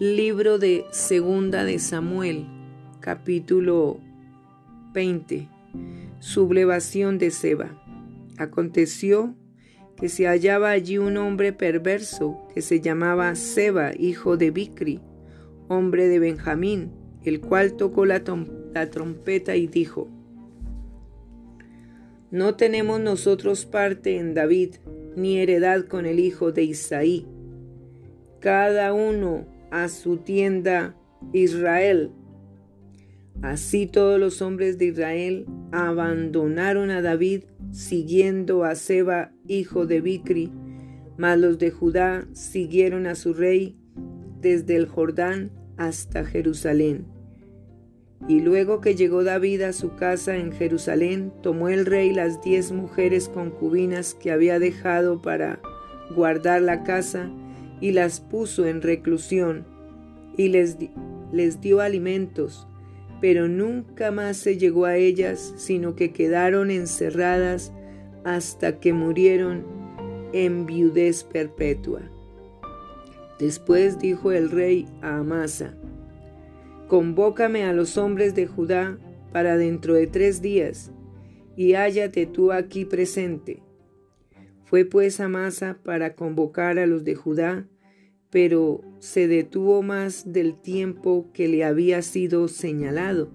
Libro de Segunda de Samuel, capítulo 20. Sublevación de Seba. Aconteció que se hallaba allí un hombre perverso que se llamaba Seba, hijo de Bicri, hombre de Benjamín, el cual tocó la, la trompeta y dijo, No tenemos nosotros parte en David, ni heredad con el hijo de Isaí. Cada uno a su tienda Israel. Así todos los hombres de Israel abandonaron a David siguiendo a Seba, hijo de Bicri, mas los de Judá siguieron a su rey desde el Jordán hasta Jerusalén. Y luego que llegó David a su casa en Jerusalén, tomó el rey las diez mujeres concubinas que había dejado para guardar la casa y las puso en reclusión y les, les dio alimentos, pero nunca más se llegó a ellas, sino que quedaron encerradas hasta que murieron en viudez perpetua. Después dijo el rey a Amasa, Convócame a los hombres de Judá para dentro de tres días, y hállate tú aquí presente. Fue pues Amasa para convocar a los de Judá, pero se detuvo más del tiempo que le había sido señalado.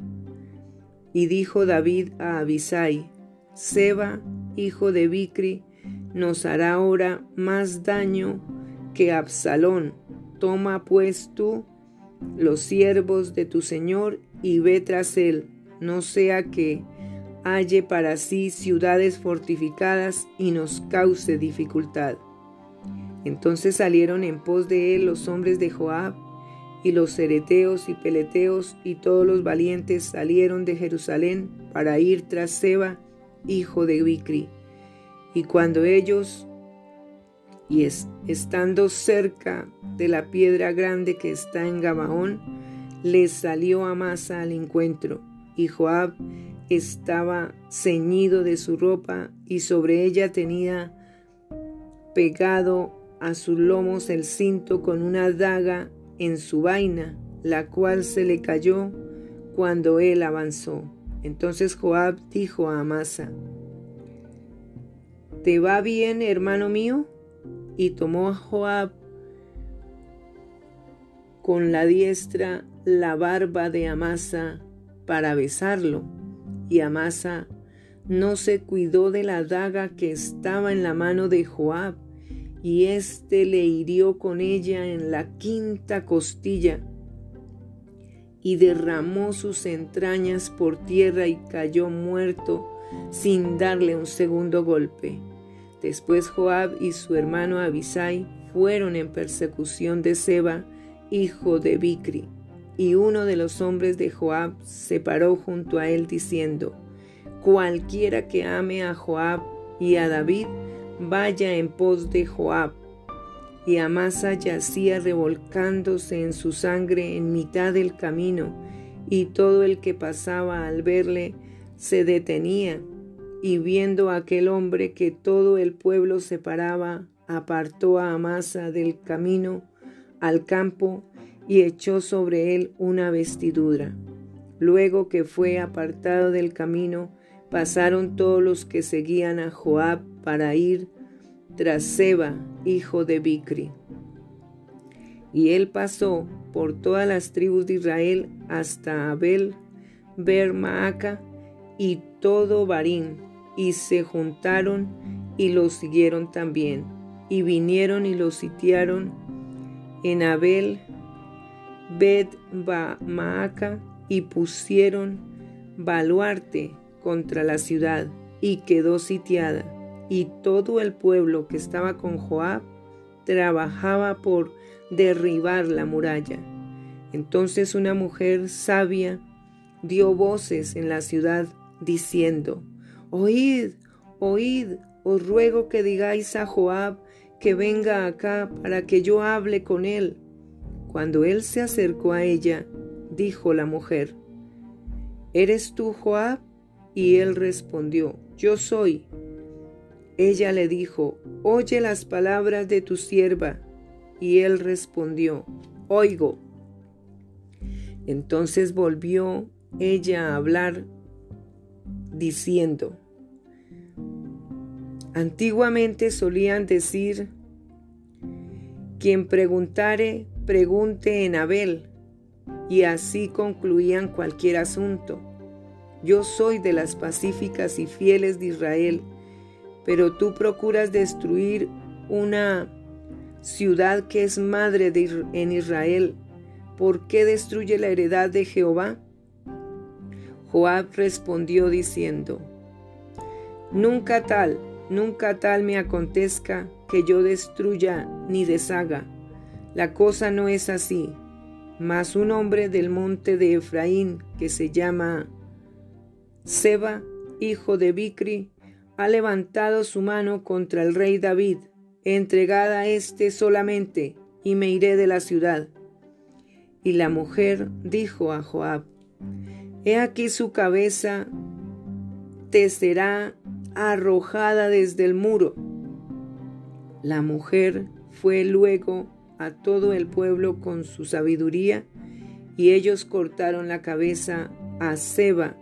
Y dijo David a Abisai, Seba, hijo de Bicri, nos hará ahora más daño que Absalón. Toma pues tú los siervos de tu señor y ve tras él, no sea que halle para sí ciudades fortificadas y nos cause dificultad. Entonces salieron en pos de él los hombres de Joab, y los cereteos y peleteos y todos los valientes salieron de Jerusalén para ir tras Seba, hijo de Bicri. Y cuando ellos, y estando cerca de la piedra grande que está en Gabaón, les salió Amasa al encuentro, y Joab estaba ceñido de su ropa, y sobre ella tenía pegado a sus lomos el cinto con una daga en su vaina, la cual se le cayó cuando él avanzó. Entonces Joab dijo a Amasa, ¿Te va bien, hermano mío? Y tomó a Joab con la diestra la barba de Amasa para besarlo, y Amasa no se cuidó de la daga que estaba en la mano de Joab, y éste le hirió con ella en la quinta costilla y derramó sus entrañas por tierra y cayó muerto sin darle un segundo golpe. Después Joab y su hermano Abisai fueron en persecución de Seba, hijo de Bicri, y uno de los hombres de Joab se paró junto a él diciendo, Cualquiera que ame a Joab y a David, vaya en pos de Joab. Y Amasa yacía revolcándose en su sangre en mitad del camino, y todo el que pasaba al verle se detenía, y viendo aquel hombre que todo el pueblo separaba, apartó a Amasa del camino al campo y echó sobre él una vestidura. Luego que fue apartado del camino, pasaron todos los que seguían a Joab para ir tras Seba, hijo de Bicri. Y él pasó por todas las tribus de Israel hasta Abel, Bermaaca y todo Barín, y se juntaron y lo siguieron también, y vinieron y lo sitiaron en Abel, Bet Maaca, y pusieron baluarte contra la ciudad, y quedó sitiada y todo el pueblo que estaba con Joab trabajaba por derribar la muralla. Entonces una mujer sabia dio voces en la ciudad diciendo, Oíd, oíd, os ruego que digáis a Joab que venga acá para que yo hable con él. Cuando él se acercó a ella, dijo la mujer, ¿Eres tú Joab? Y él respondió, Yo soy. Ella le dijo, Oye las palabras de tu sierva. Y él respondió, Oigo. Entonces volvió ella a hablar diciendo, Antiguamente solían decir, quien preguntare, pregunte en Abel, y así concluían cualquier asunto. Yo soy de las pacíficas y fieles de Israel, pero tú procuras destruir una ciudad que es madre en Israel. ¿Por qué destruye la heredad de Jehová? Joab respondió diciendo, Nunca tal, nunca tal me acontezca que yo destruya ni deshaga. La cosa no es así. Mas un hombre del monte de Efraín, que se llama Seba, hijo de Bicri, ha levantado su mano contra el rey David, entregada éste solamente, y me iré de la ciudad. Y la mujer dijo a Joab, He aquí su cabeza te será arrojada desde el muro. La mujer fue luego a todo el pueblo con su sabiduría, y ellos cortaron la cabeza a Seba,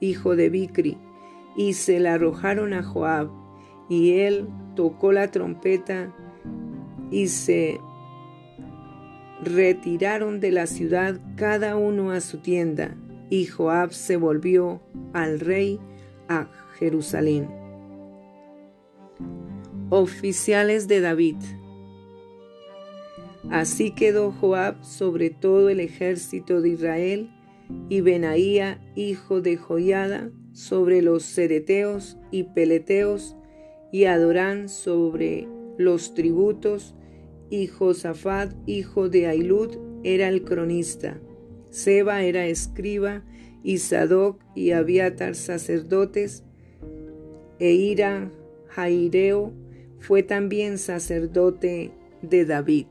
hijo de Bicri, y se la arrojaron a Joab, y él tocó la trompeta y se retiraron de la ciudad cada uno a su tienda, y Joab se volvió al rey a Jerusalén. Oficiales de David. Así quedó Joab sobre todo el ejército de Israel, y Benaía, hijo de Joiada, sobre los cereteos y peleteos, y Adorán sobre los tributos, y Josafat, hijo de Ailud, era el cronista. Seba era escriba, y Sadoc y Abiatar sacerdotes, e Ira Jaireo fue también sacerdote de David.